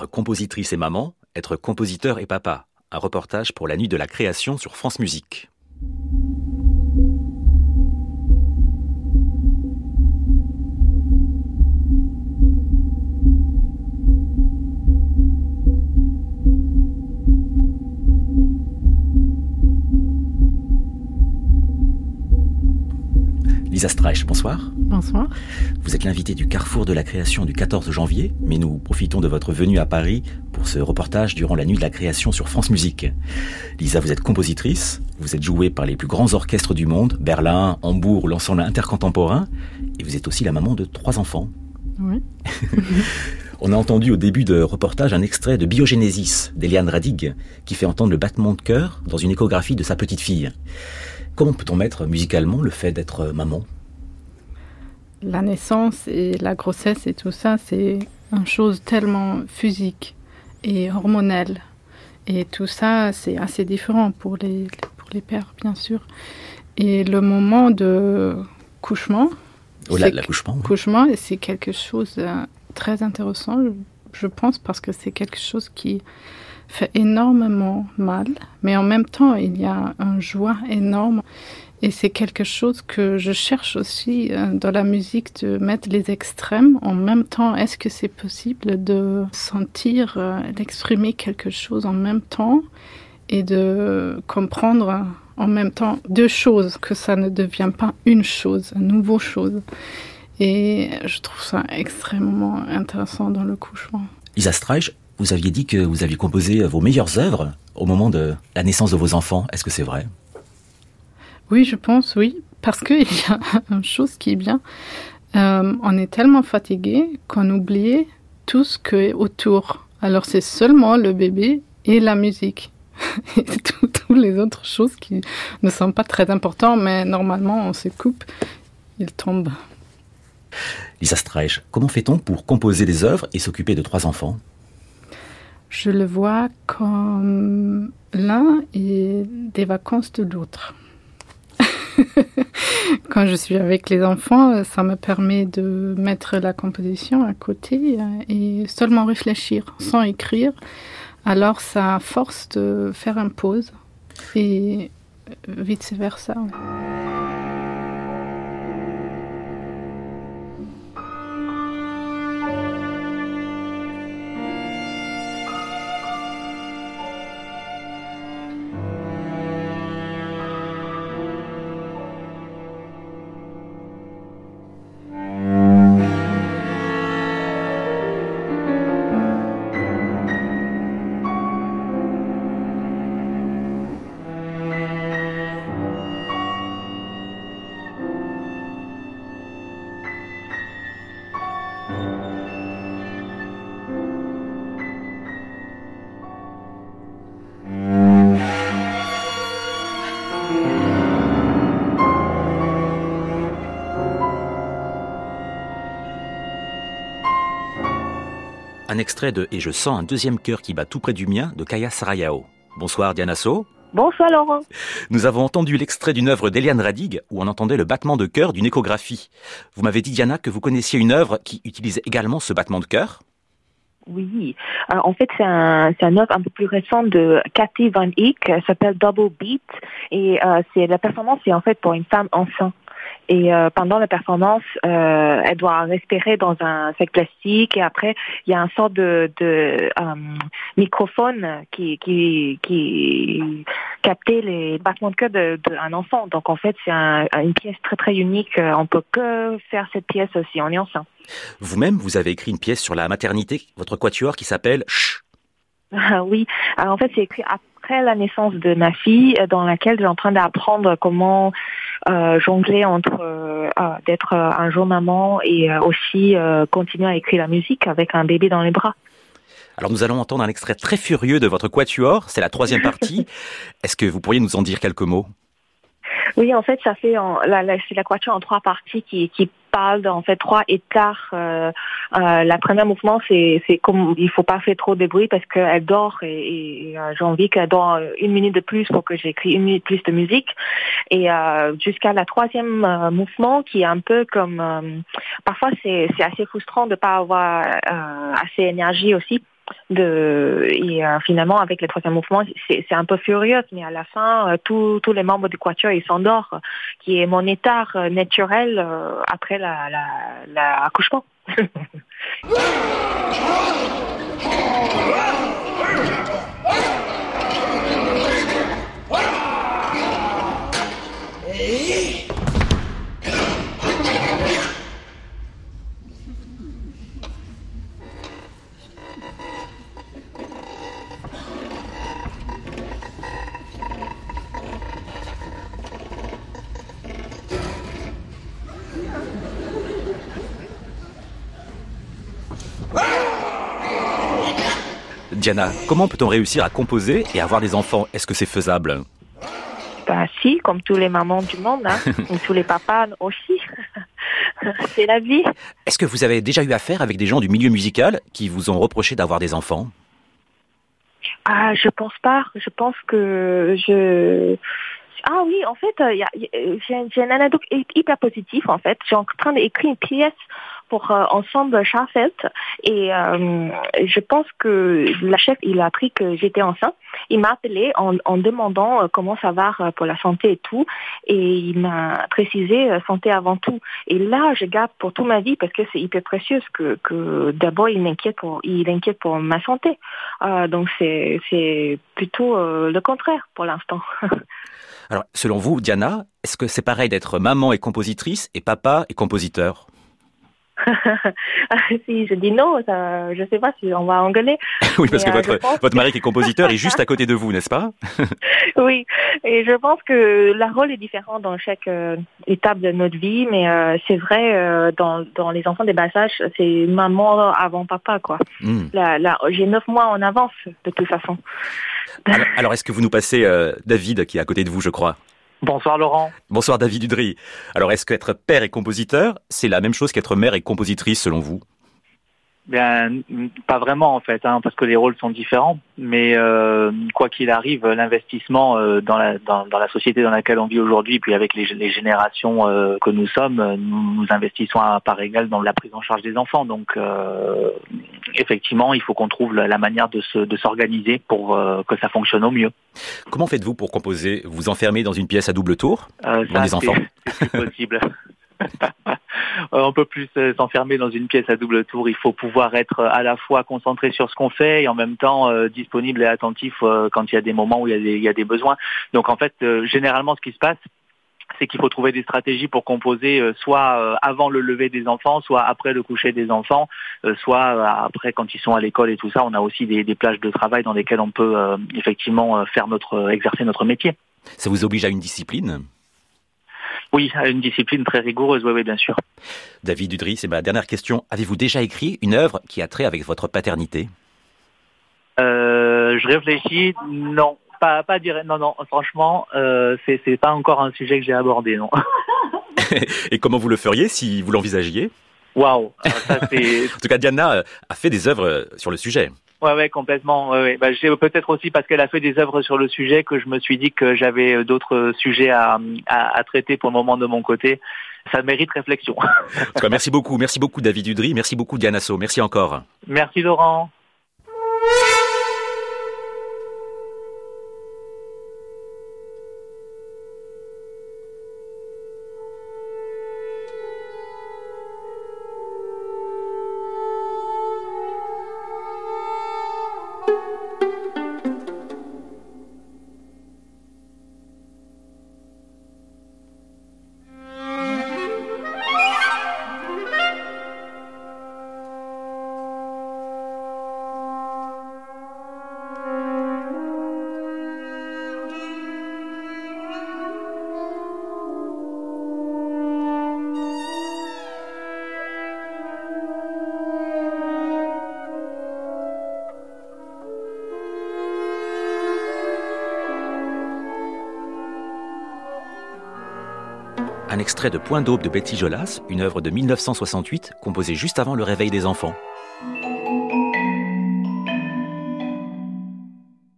Être compositrice et maman, être compositeur et papa. Un reportage pour la nuit de la création sur France Musique. Lisa Streich, bonsoir. Bonsoir. Vous êtes l'invité du Carrefour de la création du 14 janvier, mais nous profitons de votre venue à Paris pour ce reportage durant la nuit de la création sur France Musique. Lisa, vous êtes compositrice, vous êtes jouée par les plus grands orchestres du monde, Berlin, Hambourg, l'ensemble intercontemporain, et vous êtes aussi la maman de trois enfants. Oui. On a entendu au début de reportage un extrait de Biogénésis d'Eliane Radig, qui fait entendre le battement de cœur dans une échographie de sa petite fille. Comment peut-on mettre musicalement le fait d'être maman? La naissance et la grossesse et tout ça, c'est une chose tellement physique et hormonelle. Et tout ça, c'est assez différent pour les, pour les pères, bien sûr. Et le moment de couchement, oh, l'accouchement, couchement, c'est quelque chose de très intéressant, je pense, parce que c'est quelque chose qui fait énormément mal, mais en même temps, il y a un joie énorme. Et c'est quelque chose que je cherche aussi euh, dans la musique, de mettre les extrêmes en même temps. Est-ce que c'est possible de sentir, euh, d'exprimer quelque chose en même temps et de comprendre en même temps deux choses, que ça ne devient pas une chose, une nouvelle chose? Et je trouve ça extrêmement intéressant dans le couchement. Lisa Streich, vous aviez dit que vous aviez composé vos meilleures œuvres au moment de la naissance de vos enfants. Est-ce que c'est vrai? Oui, je pense, oui. Parce qu'il y a une chose qui est bien. Euh, on est tellement fatigué qu'on oublie tout ce qui est autour. Alors c'est seulement le bébé et la musique. et toutes les autres choses qui ne sont pas très importantes, mais normalement on se coupe, ils tombent. Lisa Streich, comment fait-on pour composer des œuvres et s'occuper de trois enfants? Je le vois comme l'un et des vacances de l'autre. Quand je suis avec les enfants, ça me permet de mettre la composition à côté et seulement réfléchir sans écrire. Alors ça force de faire une pause et vice un extrait de Et je sens un deuxième cœur qui bat tout près du mien de Kaya Sarayao. Bonsoir Diana So. Bonsoir Laurent. Nous avons entendu l'extrait d'une œuvre d'Eliane Radig où on entendait le battement de cœur d'une échographie. Vous m'avez dit Diana que vous connaissiez une œuvre qui utilisait également ce battement de cœur oui, euh, en fait c'est un c'est œuvre un peu plus récente de Cathy Van Eyck, s'appelle Double Beat et euh, c'est la performance c'est en fait pour une femme enceinte. Et euh, pendant la performance, euh, elle doit respirer dans un sac plastique et après, il y a un sort de, de euh, microphone qui, qui, qui captait les battements de cœur d'un enfant. Donc en fait, c'est un, une pièce très très unique. On peut que faire cette pièce aussi en est enceinte. Vous-même, vous avez écrit une pièce sur la maternité, votre quatuor qui s'appelle Chut. oui, Alors, en fait, c'est écrit après la naissance de ma fille, dans laquelle j'ai en train d'apprendre comment euh, jongler entre euh, d'être un jour maman et euh, aussi continuer à écrire la musique avec un bébé dans les bras. Alors nous allons entendre un extrait très furieux de votre quatuor, c'est la troisième partie. Est-ce que vous pourriez nous en dire quelques mots? Oui, en fait, ça fait en, la, la, c'est la quatuor en trois parties qui, qui parle en fait trois écarts. Euh, euh, la première mouvement, c'est comme il faut pas faire trop de bruit parce qu'elle dort et, et euh, j'ai envie qu'elle dort une minute de plus pour que j'écris une minute plus de musique. Et euh, jusqu'à la troisième euh, mouvement qui est un peu comme parfois c'est c'est assez frustrant de pas avoir assez d'énergie aussi et euh, finalement avec le troisième mouvement c'est un peu furieux mais à la fin tous les membres du quatuor ils s'endorment qui est mon état naturel après la l'accouchement Comment peut-on réussir à composer et avoir des enfants? Est-ce que c'est faisable? Bah si, comme tous les mamans du monde, hein, tous les papas aussi. c'est la vie. Est-ce que vous avez déjà eu affaire avec des gens du milieu musical qui vous ont reproché d'avoir des enfants? Ah, je pense pas. Je pense que je ah oui, en fait, j'ai une anecdote hyper positive en fait. J'ai en train d'écrire une pièce pour euh, Ensemble Charfelt. Et euh, je pense que la chef, il a appris que j'étais enceinte. Il m'a appelé en, demandant euh, comment ça va pour la santé et tout. Et il m'a précisé santé avant tout. Et là, je garde pour toute ma vie parce que c'est hyper précieux que, que d'abord, il m'inquiète pour, il inquiète pour ma santé. Donc, c'est, c'est plutôt le contraire pour l'instant. Alors, selon vous, Diana, est-ce que c'est pareil d'être maman et compositrice et papa et compositeur? si je dis non, ça, je sais pas si on va engueuler. oui, parce que euh, votre, votre mari qui est compositeur est juste à côté de vous, n'est-ce pas? Oui, et je pense que la rôle est différent dans chaque euh, étape de notre vie, mais euh, c'est vrai dans, dans les enfants des bas âges, c'est maman avant papa, quoi. Hmm. j'ai neuf mois en avance de toute façon. Alors, alors est-ce que vous nous passez David qui est à côté de vous, je crois? Bonsoir Laurent. Bonsoir David Udry. Alors est-ce qu'être père et compositeur, c'est la même chose qu'être mère et compositrice selon vous? Bien, pas vraiment en fait, hein, parce que les rôles sont différents. Mais euh, quoi qu'il arrive, l'investissement euh, dans, la, dans, la société dans laquelle on vit aujourd'hui, puis avec les, générations euh, que nous sommes, nous, investissons à part égale dans la prise en charge des enfants. Donc, effectivement, il faut qu'on trouve la, manière de, se, de s'organiser pour que ça fonctionne au mieux. Comment faites-vous pour composer Vous enfermez dans une pièce à double tour les enfants C'est possible. on peut plus euh, s'enfermer dans une pièce à double tour. Il faut pouvoir être à la fois concentré sur ce qu'on fait et en même temps euh, disponible et attentif euh, quand il y a des moments où il y a des, besoins. Donc en fait, généralement, ce qui se passe, c'est qu'il faut trouver des stratégies pour composer soit avant le lever des enfants, soit après le coucher des enfants, soit après quand ils sont à l'école et tout ça. On a aussi des, des plages de travail dans lesquelles on peut effectivement faire notre exercer notre métier. Ça vous oblige à une discipline? Oui, une discipline très rigoureuse, oui, oui, bien sûr. David Udry, c'est ma dernière question. Avez-vous déjà écrit une œuvre qui a trait avec votre paternité? Euh, Je réfléchis, non. Pas, pas dire, non, non, franchement, euh, c'est pas encore un sujet que j'ai abordé, non. Et comment vous le feriez si vous l'envisagiez? Waouh En tout cas, Diana euh, a fait des œuvres euh, sur le sujet. Ouais, ouais, complètement. Ouais, ouais. Bah, peut-être aussi parce qu'elle a fait des œuvres sur le sujet que je me suis dit que j'avais euh, d'autres sujets à, à, à, traiter pour le moment de mon côté. Ça mérite réflexion. En tout cas, merci beaucoup, merci beaucoup David Udry, merci beaucoup Diana So, merci encore. Merci Laurent. Un extrait de Point d'aube de Betty Jolas, une œuvre de 1968 composée juste avant le réveil des enfants.